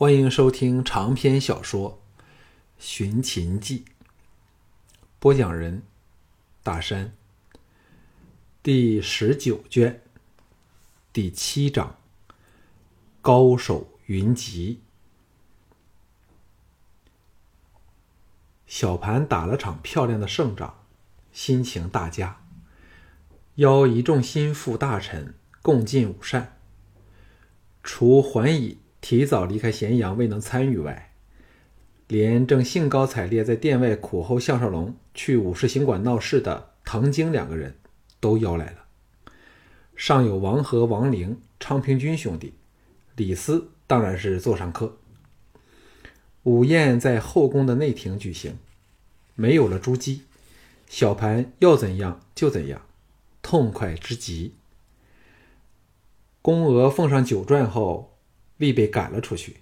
欢迎收听长篇小说《寻秦记》，播讲人：大山。第十九卷，第七章：高手云集。小盘打了场漂亮的胜仗，心情大佳，邀一众心腹大臣共进午膳。除桓乙。提早离开咸阳未能参与外，连正兴高采烈在殿外苦候项少龙去武士行馆闹事的藤京两个人都邀来了。尚有王和、王陵、昌平君兄弟，李斯当然是座上客。午宴在后宫的内廷举行，没有了朱姬，小盘要怎样就怎样，痛快之极。宫娥奉上酒馔后。未被赶了出去，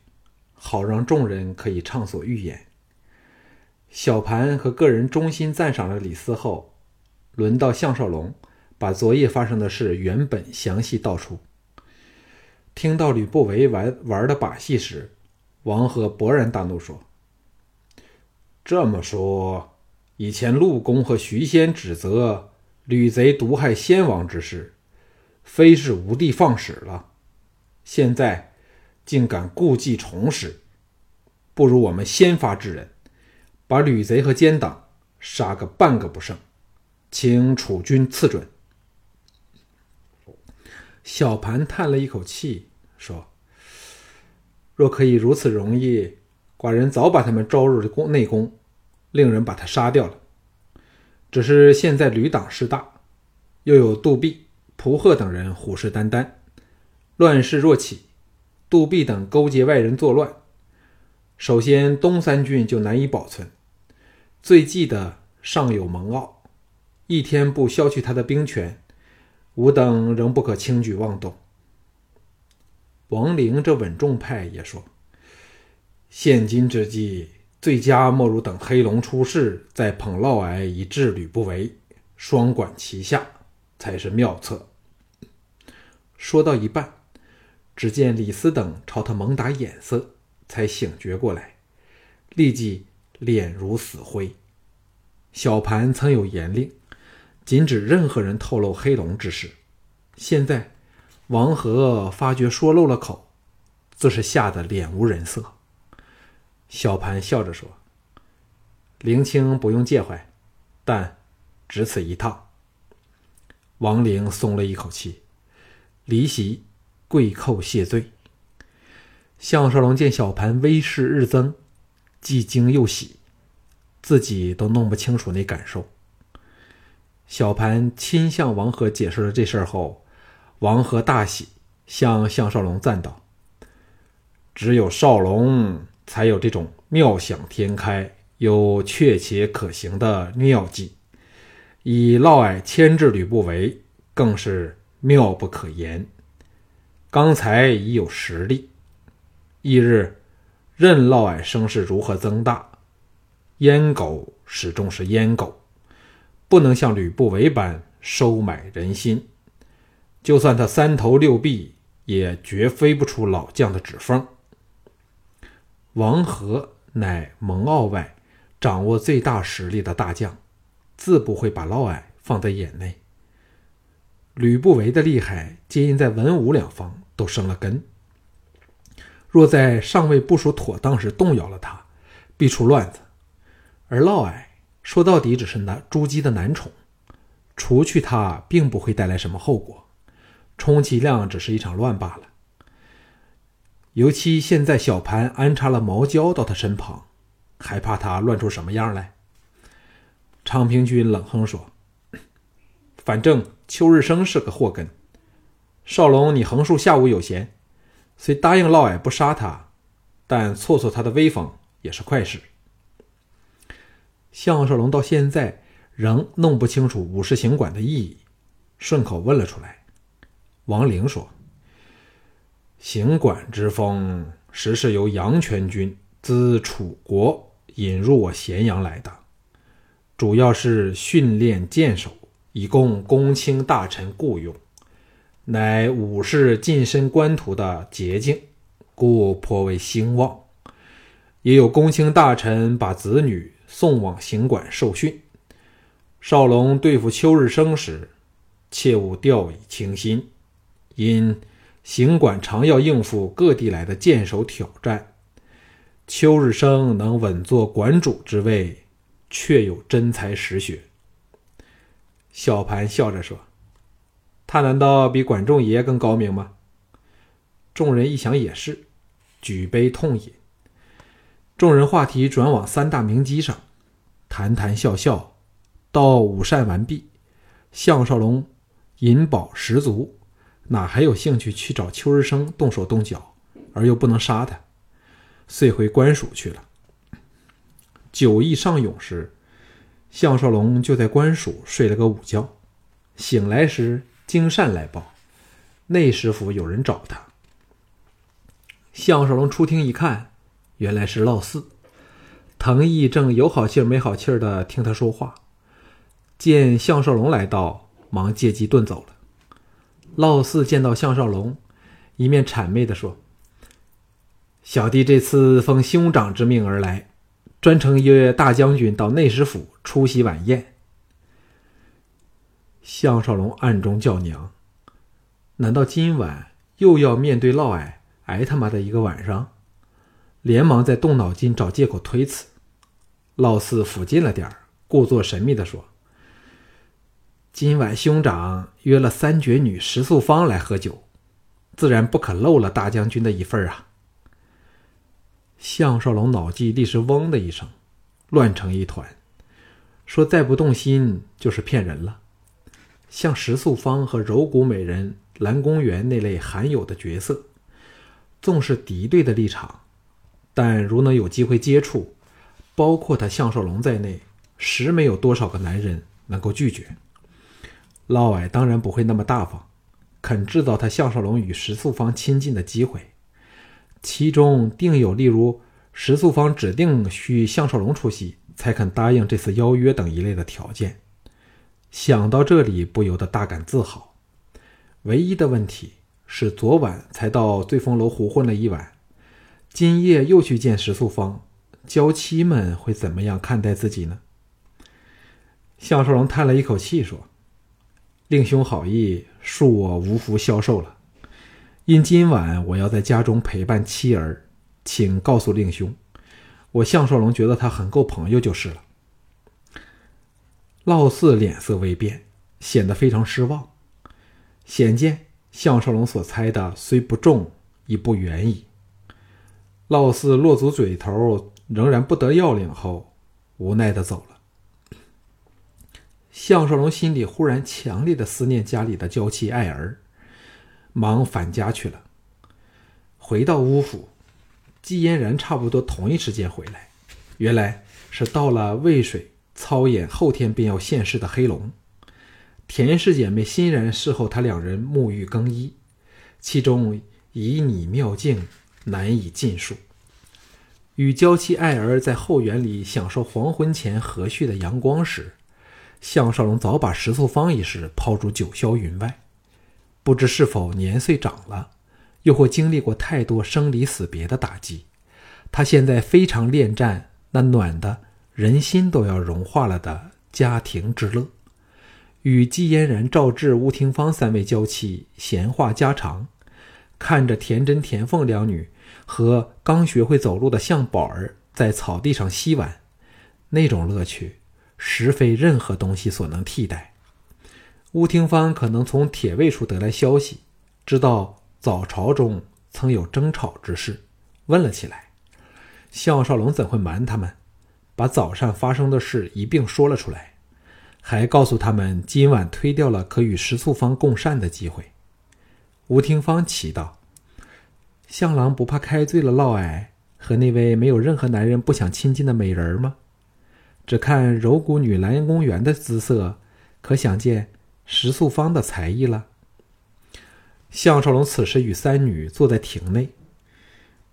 好让众人可以畅所欲言。小盘和个人衷心赞赏了李斯后，轮到项少龙把昨夜发生的事原本详细道出。听到吕不韦玩玩的把戏时，王和勃然大怒说：“这么说，以前陆公和徐仙指责吕贼毒害先王之事，非是无的放矢了？现在？”竟敢故技重施，不如我们先发制人，把吕贼和奸党杀个半个不剩，请楚军赐准。小盘叹了一口气，说：“若可以如此容易，寡人早把他们招入了宫内宫，令人把他杀掉了。只是现在吕党势大，又有杜弼、蒲贺等人虎视眈眈，乱世若起。”杜弼等勾结外人作乱，首先东三郡就难以保存。最忌的尚有蒙骜，一天不削去他的兵权，吾等仍不可轻举妄动。王陵这稳重派也说：“现今之计，最佳莫如等黑龙出世，再捧嫪毐以制吕不韦，双管齐下，才是妙策。”说到一半。只见李斯等朝他猛打眼色，才醒觉过来，立即脸如死灰。小盘曾有严令，禁止任何人透露黑龙之事。现在王和发觉说漏了口，自是吓得脸无人色。小盘笑着说：“灵清不用介怀，但只此一趟。”王陵松了一口气，离席。跪叩谢罪。项少龙见小盘威势日增，既惊又喜，自己都弄不清楚那感受。小盘亲向王和解释了这事儿后，王和大喜，向项少龙赞道：“只有少龙才有这种妙想天开又确切可行的妙计，以嫪毐牵制吕不韦，更是妙不可言。”刚才已有实力，翌日任嫪毐声势如何增大，阉狗始终是阉狗，不能像吕不韦般收买人心。就算他三头六臂，也绝飞不出老将的指缝。王和乃蒙骜外掌握最大实力的大将，自不会把嫪毐放在眼内。吕不韦的厉害，皆因在文武两方。都生了根。若在尚未部署妥当时动摇了他，必出乱子。而嫪毐说到底只是那朱姬的男宠，除去他并不会带来什么后果，充其量只是一场乱罢了。尤其现在小盘安插了毛娇到他身旁，还怕他乱出什么样来？昌平君冷哼说：“反正邱日升是个祸根。”少龙，你横竖下午有闲，虽答应嫪毐不杀他，但挫挫他的威风也是快事。项少龙到现在仍弄不清楚武士行馆的意义，顺口问了出来。王陵说：“行馆之风，实是由杨全军自楚国引入我咸阳来的，主要是训练剑手，以供公卿大臣雇用。”乃武士晋升官途的捷径。故颇为兴旺。也有公卿大臣把子女送往行馆受训。少龙对付秋日生时，切勿掉以轻心，因行馆常要应付各地来的剑手挑战。秋日生能稳坐馆主之位，确有真才实学。小盘笑着说：“他难道比管仲爷更高明吗？”众人一想也是，举杯痛饮。众人话题转往三大名机上，谈谈笑笑，到午膳完毕，项少龙银宝十足，哪还有兴趣去找邱日升动手动脚，而又不能杀他，遂回官署去了。酒意上涌时，项少龙就在官署睡了个午觉，醒来时经善来报，内师府有人找他。项少龙出厅一看。原来是老四，藤毅正有好气儿没好气儿的听他说话，见项少龙来到，忙借机遁走了。老四见到项少龙，一面谄媚的说：“小弟这次奉兄长之命而来，专程约大将军到内史府出席晚宴。”项少龙暗中叫娘：“难道今晚又要面对嫪毐挨他妈的一个晚上？”连忙在动脑筋找借口推辞，老四抚近了点儿，故作神秘的说：“今晚兄长约了三绝女石素芳来喝酒，自然不可漏了大将军的一份啊。”项少龙脑际立时嗡的一声，乱成一团，说：“再不动心就是骗人了。像石素芳和柔骨美人蓝公园那类罕有的角色，纵是敌对的立场。”但如能有机会接触，包括他项少龙在内，实没有多少个男人能够拒绝。嫪毐当然不会那么大方，肯制造他项少龙与石素芳亲近的机会。其中定有例如石素芳指定需项少龙出席，才肯答应这次邀约等一类的条件。想到这里，不由得大感自豪。唯一的问题是，昨晚才到醉风楼胡混了一晚。今夜又去见石素芳，娇妻们会怎么样看待自己呢？项少龙叹了一口气说：“令兄好意，恕我无福消受了。因今晚我要在家中陪伴妻儿，请告诉令兄，我项少龙觉得他很够朋友就是了。”老四脸色微变，显得非常失望，显见项少龙所猜的虽不中，亦不远矣。老四落足嘴头，仍然不得要领后，无奈的走了。项少龙心里忽然强烈的思念家里的娇妻爱儿，忙返家去了。回到乌府，季嫣然差不多同一时间回来，原来是到了渭水操演后天便要现世的黑龙。田氏姐妹欣然侍候他两人沐浴更衣，其中旖旎妙境。难以尽数。与娇妻爱儿在后园里享受黄昏前和煦的阳光时，项少龙早把石素方一事抛诸九霄云外。不知是否年岁长了，又或经历过太多生离死别的打击，他现在非常恋战那暖的人心都要融化了的家庭之乐。与季嫣然、赵志、吴廷芳三位娇妻闲话家常，看着田真、田凤两女。和刚学会走路的向宝儿在草地上嬉玩，那种乐趣，实非任何东西所能替代。吴廷芳可能从铁卫处得来消息，知道早朝中曾有争吵之事，问了起来。项少龙怎会瞒他们，把早上发生的事一并说了出来，还告诉他们今晚推掉了可与石素芳共膳的机会。吴廷芳奇道。向郎不怕开罪了嫪毐和那位没有任何男人不想亲近的美人吗？只看柔骨女蓝公园的姿色，可想见石素芳的才艺了。项少龙此时与三女坐在亭内，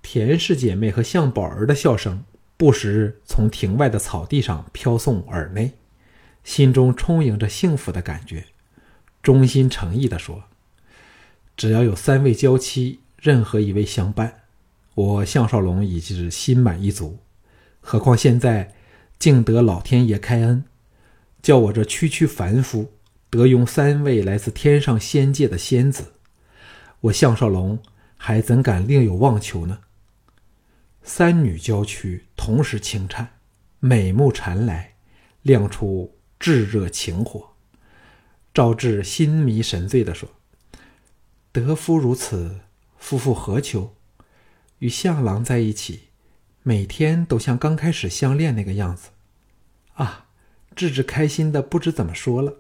田氏姐妹和向宝儿的笑声不时从亭外的草地上飘送耳内，心中充盈着幸福的感觉，衷心诚意地说：“只要有三位娇妻。”任何一位相伴，我项少龙已是心满意足，何况现在竟得老天爷开恩，叫我这区区凡夫得拥三位来自天上仙界的仙子，我项少龙还怎敢另有妄求呢？三女娇躯同时轻颤，美目缠来，亮出炙热情火。赵志心迷神醉地说：“得夫如此，夫妇何求？与向郎在一起，每天都像刚开始相恋那个样子。”啊，志志开心的不知怎么说了。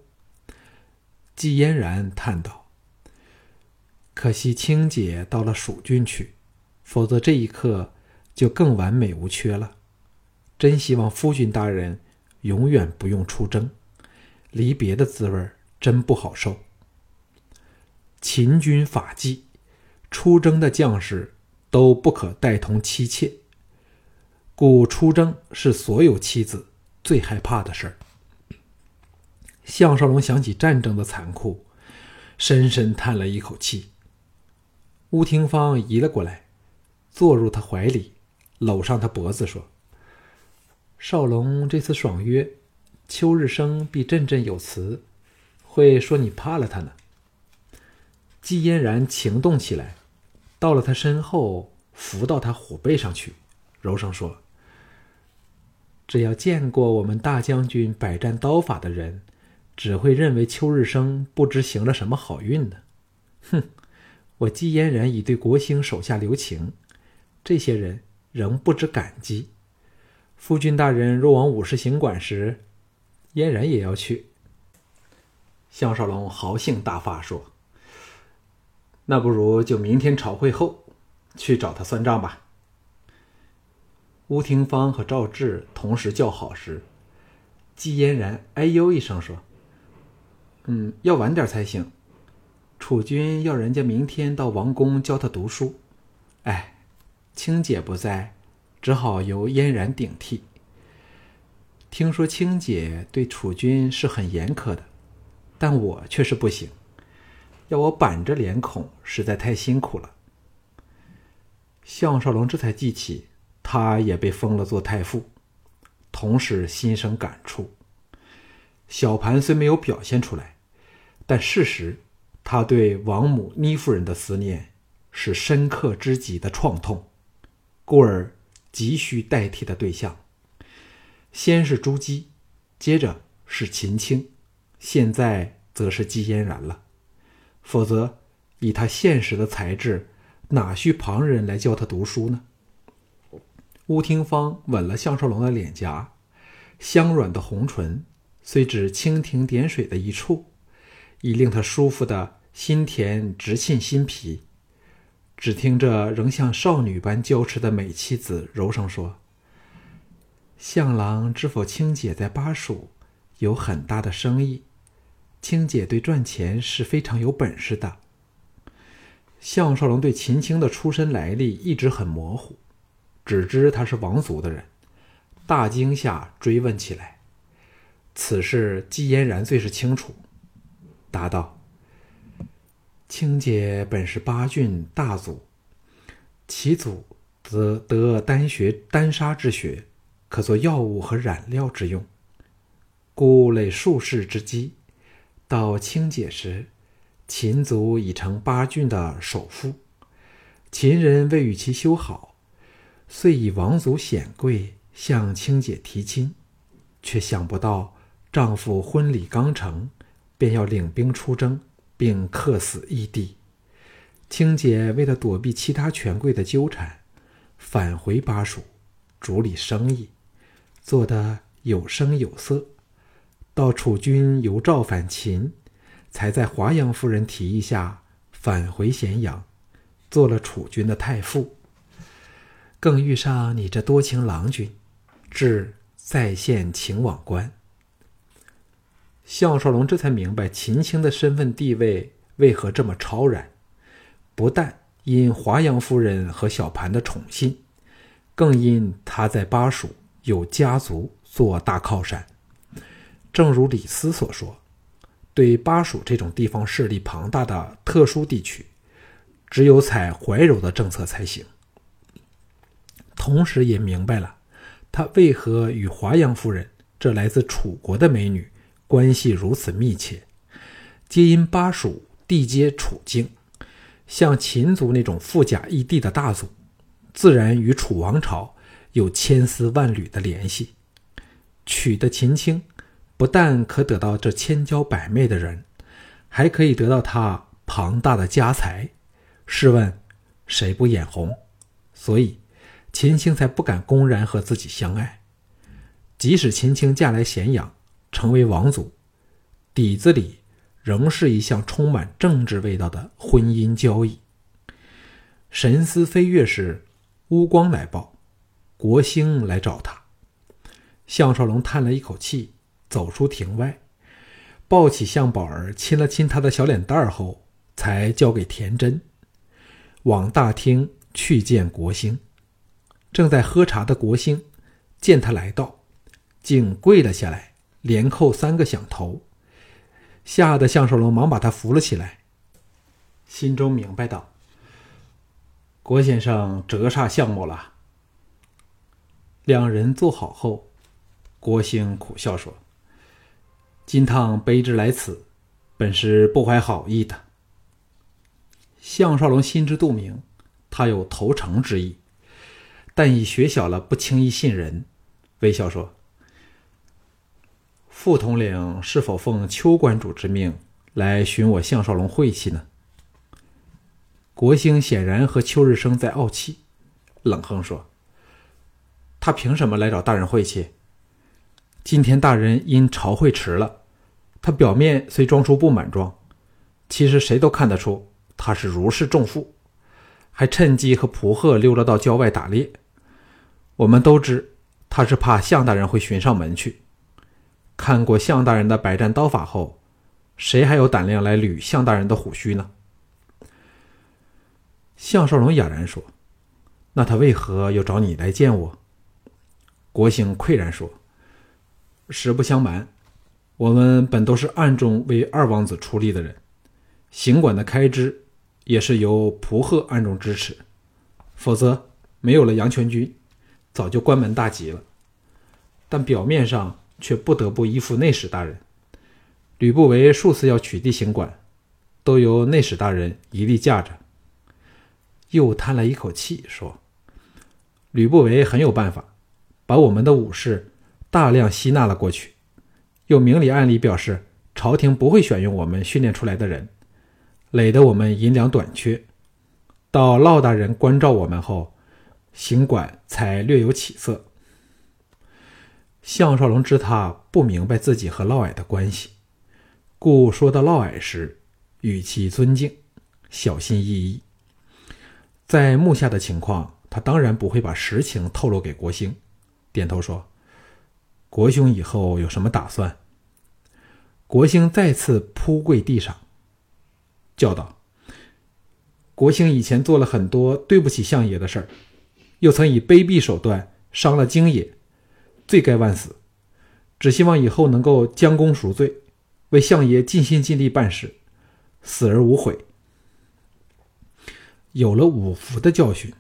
季嫣然叹道：“可惜青姐到了蜀郡去，否则这一刻……”就更完美无缺了。真希望夫君大人永远不用出征，离别的滋味真不好受。秦军法纪，出征的将士都不可带同妻妾，故出征是所有妻子最害怕的事儿。项少龙想起战争的残酷，深深叹了一口气。乌廷芳移了过来，坐入他怀里。搂上他脖子说：“少龙这次爽约，秋日生必振振有词，会说你怕了他呢。”季嫣然情动起来，到了他身后，伏到他虎背上去，柔声说：“只要见过我们大将军百战刀法的人，只会认为秋日生不知行了什么好运呢。”哼，我季嫣然已对国兴手下留情，这些人。仍不知感激。夫君大人若往武士行馆时，嫣然也要去。项少龙豪兴大发说：“那不如就明天朝会后，去找他算账吧。”吴廷芳和赵志同时叫好时，季嫣然哎呦一声说：“嗯，要晚点才行。楚军要人家明天到王宫教他读书。哎。”青姐不在，只好由嫣然顶替。听说青姐对楚军是很严苛的，但我却是不行，要我板着脸孔，实在太辛苦了。项少龙这才记起，他也被封了做太傅，同时心生感触。小盘虽没有表现出来，但事实，他对王母倪夫人的思念是深刻之极的创痛。故而急需代替的对象，先是朱姬，接着是秦青，现在则是季嫣然了。否则，以他现实的才智，哪需旁人来教他读书呢？乌廷芳吻了项少龙的脸颊，香软的红唇虽只蜻蜓点水的一触，已令他舒服的心田直沁心脾。只听着仍像少女般娇痴的美妻子柔声说：“向郎知否？青姐在巴蜀有很大的生意，青姐对赚钱是非常有本事的。”项少龙对秦青的出身来历一直很模糊，只知她是王族的人，大惊下追问起来。此事季嫣然最是清楚，答道。青姐本是八郡大族，其祖则得丹学丹砂之学，可做药物和染料之用，故累数世之基。到青姐时，秦族已成八郡的首富，秦人未与其修好，遂以王族显贵向青姐提亲，却想不到丈夫婚礼刚成，便要领兵出征。并客死异地。青姐为了躲避其他权贵的纠缠，返回巴蜀，主理生意，做得有声有色。到楚军由赵反秦，才在华阳夫人提议下返回咸阳，做了楚军的太傅。更遇上你这多情郎君，至在线秦王关。项少龙这才明白秦青的身份地位为何这么超然，不但因华阳夫人和小盘的宠信，更因他在巴蜀有家族做大靠山。正如李斯所说，对巴蜀这种地方势力庞大的特殊地区，只有采怀柔的政策才行。同时也明白了他为何与华阳夫人这来自楚国的美女关系如此密切，皆因巴蜀地接楚境，像秦族那种富甲一地的大族，自然与楚王朝有千丝万缕的联系。娶的秦青，不但可得到这千娇百媚的人，还可以得到他庞大的家财。试问，谁不眼红？所以，秦青才不敢公然和自己相爱。即使秦青嫁来咸阳，成为王族，底子里仍是一项充满政治味道的婚姻交易。神思飞跃时，乌光来报，国兴来找他。项少龙叹了一口气，走出庭外，抱起项宝儿，亲了亲他的小脸蛋儿后，才交给田真，往大厅去见国兴。正在喝茶的国兴见他来到，竟跪了下来，连叩三个响头，吓得项少龙忙把他扶了起来，心中明白道：“郭先生折煞项某了。”两人坐好后。郭兴苦笑说：“金汤卑职来此，本是不怀好意的。”项少龙心知肚明，他有投诚之意，但已学小了，不轻易信人，微笑说：“副统领是否奉邱关主之命来寻我项少龙晦气呢？”国兴显然和邱日升在怄气，冷哼说：“他凭什么来找大人晦气？”今天大人因朝会迟了，他表面虽装出不满状，其实谁都看得出他是如释重负，还趁机和蒲鹤溜了到郊外打猎。我们都知他是怕项大人会寻上门去。看过向大人的百战刀法后，谁还有胆量来捋向大人的虎须呢？项少龙哑然说：“那他为何又找你来见我？”国兴喟然说。实不相瞒，我们本都是暗中为二王子出力的人，行馆的开支也是由蒲鹤暗中支持，否则没有了杨全军，早就关门大吉了。但表面上却不得不依附内史大人。吕不韦数次要取缔行馆，都由内史大人一力架着。又叹了一口气说：“吕不韦很有办法，把我们的武士。”大量吸纳了过去，又明里暗里表示朝廷不会选用我们训练出来的人，累得我们银两短缺。到骆大人关照我们后，行馆才略有起色。项少龙知他不明白自己和嫪毐的关系，故说到嫪毐时，语气尊敬，小心翼翼。在目下的情况，他当然不会把实情透露给国兴，点头说。国兄以后有什么打算？国兴再次扑跪地上，叫道：“国兴以前做了很多对不起相爷的事儿，又曾以卑鄙手段伤了京爷，罪该万死。只希望以后能够将功赎罪，为相爷尽心尽力办事，死而无悔。”有了五福的教训，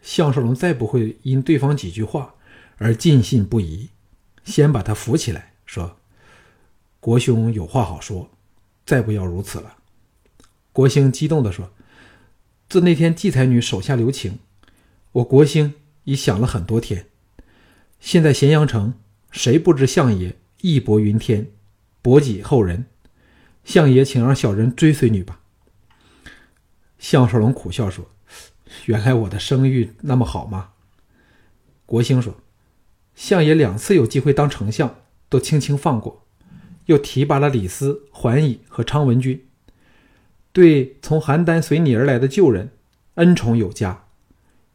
项少龙再不会因对方几句话而尽信不疑。先把他扶起来，说：“国兄有话好说，再不要如此了。”国兴激动地说：“自那天季才女手下留情，我国兴已想了很多天。现在咸阳城谁不知相爷义薄云天，博己厚人？相爷请让小人追随你吧。”项少龙苦笑说：“原来我的声誉那么好吗？”国兴说。相爷两次有机会当丞相，都轻轻放过，又提拔了李斯、桓乙和昌文君，对从邯郸随你而来的旧人恩宠有加，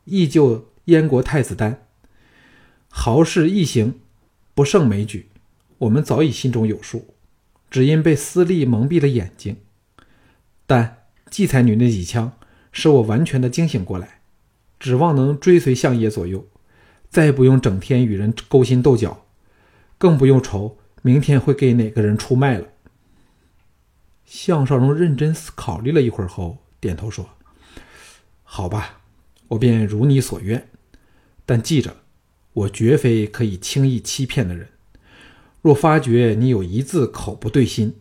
依旧燕国太子丹，豪士一行不胜枚举，我们早已心中有数，只因被私利蒙蔽了眼睛。但季才女那几枪，使我完全的惊醒过来，指望能追随相爷左右。再不用整天与人勾心斗角，更不用愁明天会给哪个人出卖了。项少龙认真思考虑了一会儿后，点头说：“好吧，我便如你所愿。但记着，我绝非可以轻易欺骗的人。若发觉你有一字口不对心，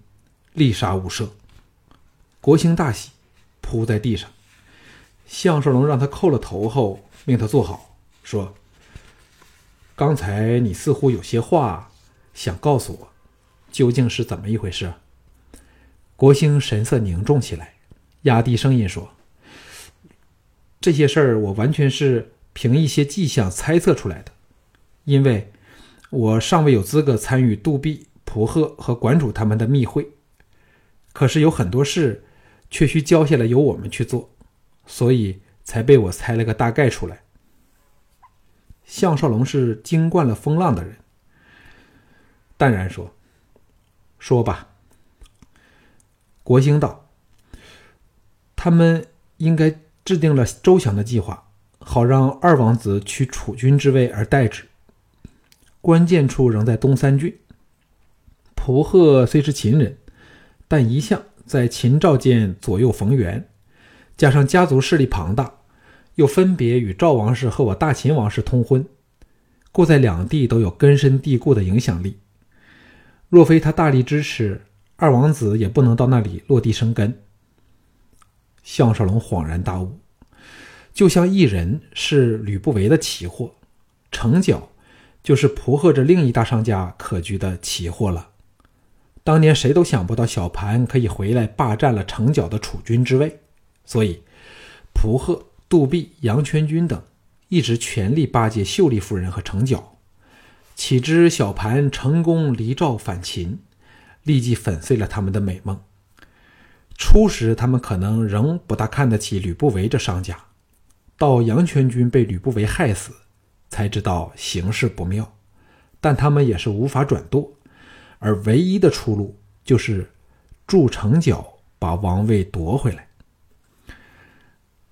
立杀勿赦。”国兴大喜，扑在地上。项少龙让他叩了头后，命他坐好，说：“刚才你似乎有些话想告诉我，究竟是怎么一回事？”国兴神色凝重起来，压低声音说：“这些事儿我完全是凭一些迹象猜测出来的，因为我尚未有资格参与杜弼、蒲贺和馆主他们的密会。可是有很多事。”却需交下来由我们去做，所以才被我猜了个大概出来。项少龙是经惯了风浪的人，淡然说：“说吧。”国兴道：“他们应该制定了周详的计划，好让二王子取储君之位而代之。关键处仍在东三郡。蒲贺虽是秦人，但一向……”在秦赵间左右逢源，加上家族势力庞大，又分别与赵王室和我大秦王室通婚，故在两地都有根深蒂固的影响力。若非他大力支持，二王子也不能到那里落地生根。项少龙恍然大悟，就像一人是吕不韦的奇货，成角就是蒲贺这另一大商家可居的奇货了。当年谁都想不到小盘可以回来霸占了城角的储君之位，所以蒲贺、杜弼、杨全军等一直全力巴结秀丽夫人和城角。岂知小盘成功离赵反秦，立即粉碎了他们的美梦。初时他们可能仍不大看得起吕不韦这商家，到杨全军被吕不韦害死，才知道形势不妙，但他们也是无法转舵。而唯一的出路就是筑城角，把王位夺回来。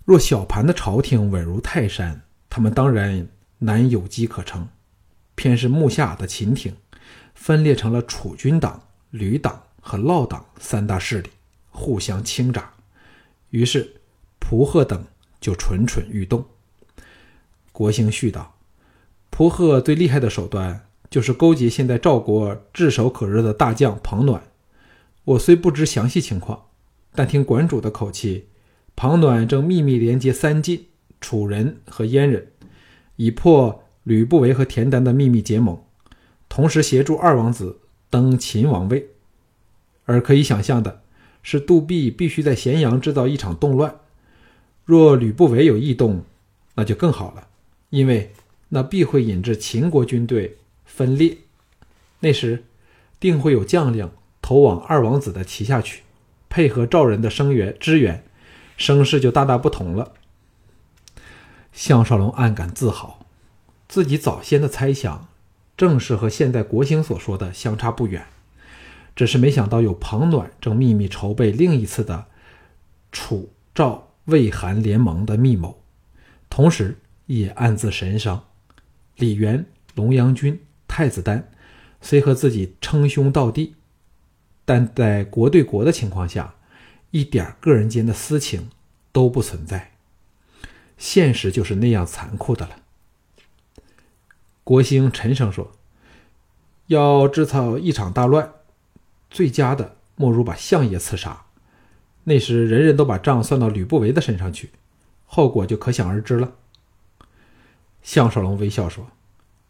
若小盘的朝廷稳如泰山，他们当然难有机可乘。偏是目下的秦廷分裂成了楚军党、吕党和嫪党三大势力，互相倾轧。于是蒲贺等就蠢蠢欲动。国兴絮道：“蒲贺最厉害的手段。”就是勾结现在赵国炙手可热的大将庞暖。我虽不知详细情况，但听馆主的口气，庞暖正秘密连接三晋、楚人和燕人，以破吕不韦和田丹的秘密结盟，同时协助二王子登秦王位。而可以想象的是，杜弼必须在咸阳制造一场动乱。若吕不韦有异动，那就更好了，因为那必会引致秦国军队。分裂，那时定会有将领投往二王子的旗下去，配合赵人的声援支援，声势就大大不同了。项少龙暗感自豪，自己早先的猜想正是和现在国兴所说的相差不远，只是没想到有庞暖正秘密筹备另一次的楚赵魏韩联盟的密谋，同时也暗自神伤。李元、龙阳君。太子丹虽和自己称兄道弟，但在国对国的情况下，一点个人间的私情都不存在。现实就是那样残酷的了。国兴沉声说：“要制造一场大乱，最佳的莫如把相爷刺杀。那时人人都把账算到吕不韦的身上去，后果就可想而知了。”项少龙微笑说。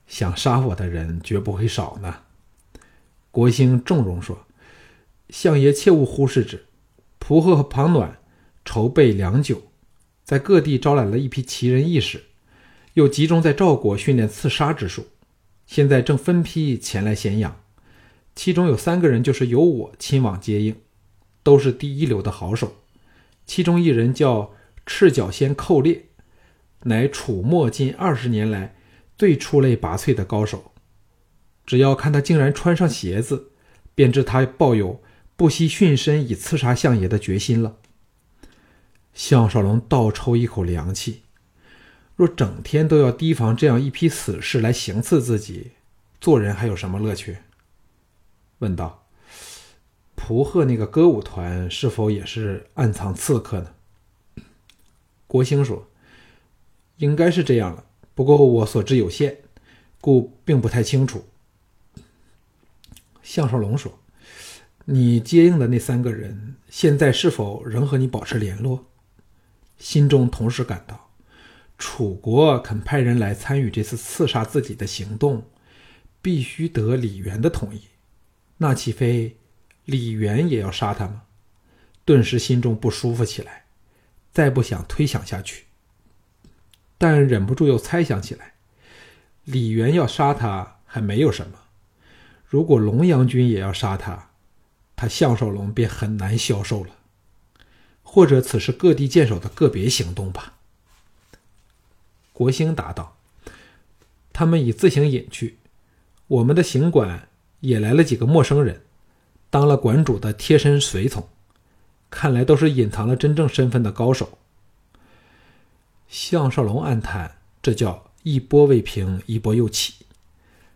想杀我的人绝不会少呢。国兴重容说：“相爷切勿忽视之。蒲贺和庞暖筹备良久，在各地招揽了一批奇人异士，又集中在赵国训练刺杀之术，现在正分批前来咸阳。其中有三个人就是由我亲往接应，都是第一流的好手。其中一人叫赤脚仙寇烈，乃楚末近二十年来。”最出类拔萃的高手，只要看他竟然穿上鞋子，便知他抱有不惜殉身以刺杀相爷的决心了。项少龙倒抽一口凉气，若整天都要提防这样一批死士来行刺自己，做人还有什么乐趣？问道：“蒲贺那个歌舞团是否也是暗藏刺客呢？” 国兴说：“应该是这样了。”不过我所知有限，故并不太清楚。”项少龙说：“你接应的那三个人，现在是否仍和你保持联络？”心中同时感到，楚国肯派人来参与这次刺杀自己的行动，必须得李元的同意。那岂非李元也要杀他吗？顿时心中不舒服起来，再不想推想下去。但忍不住又猜想起来，李元要杀他还没有什么，如果龙阳君也要杀他，他项少龙便很难消受了。或者此是各地剑手的个别行动吧。国兴答道：“他们已自行隐去，我们的行馆也来了几个陌生人，当了馆主的贴身随从，看来都是隐藏了真正身份的高手。”项少龙暗叹：“这叫一波未平，一波又起。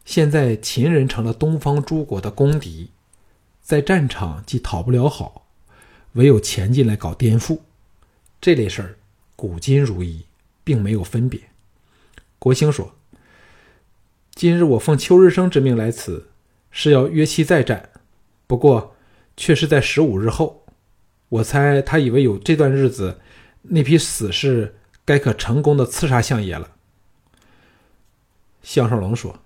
现在秦人成了东方诸国的公敌，在战场既讨不了好。”唯有前进来搞颠覆，这类事儿，古今如一，并没有分别。国兴说：“今日我奉秋日升之命来此，是要约期再战，不过却是在十五日后。我猜他以为有这段日子，那批死士该可成功的刺杀相爷了。”项少龙说：“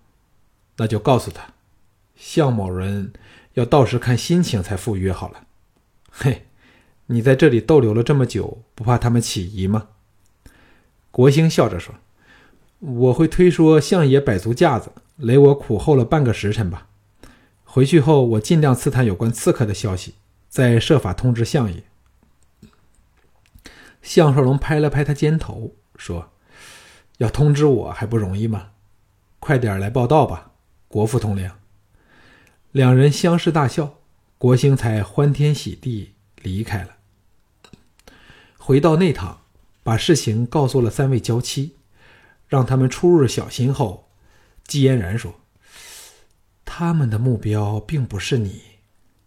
那就告诉他，项某人要到时看心情才赴约好了。”嘿。你在这里逗留了这么久，不怕他们起疑吗？国兴笑着说：“我会推说相爷摆足架子，雷我苦候了半个时辰吧。回去后，我尽量刺探有关刺客的消息，再设法通知相爷。”项少龙拍了拍他肩头，说：“要通知我还不容易吗？快点来报道吧，国父统领。”两人相视大笑，国兴才欢天喜地离开了。回到内堂，把事情告诉了三位娇妻，让他们出入小心后，季嫣然说：“他们的目标并不是你，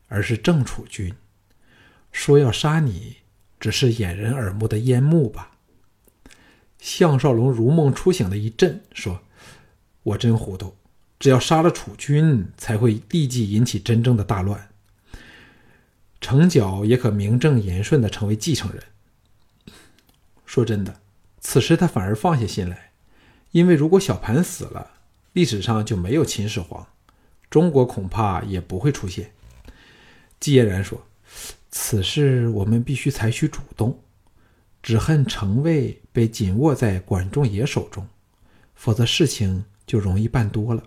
而是郑楚军。说要杀你，只是掩人耳目的烟幕吧。”项少龙如梦初醒的一震，说：“我真糊涂，只要杀了楚军，才会立即引起真正的大乱。程角也可名正言顺的成为继承人。”说真的，此时他反而放下心来，因为如果小盘死了，历史上就没有秦始皇，中国恐怕也不会出现。季嫣然说：“此事我们必须采取主动，只恨城卫被紧握在管仲爷手中，否则事情就容易办多了。”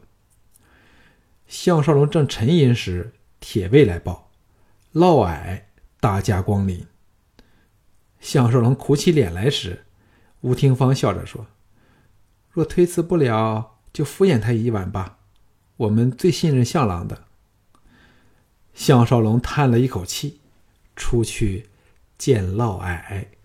项少龙正沉吟时，铁卫来报：“嫪毐大驾光临。”项少龙苦起脸来时，吴廷芳笑着说：“若推辞不了，就敷衍他一晚吧。我们最信任项郎的。”项少龙叹了一口气，出去见嫪毐。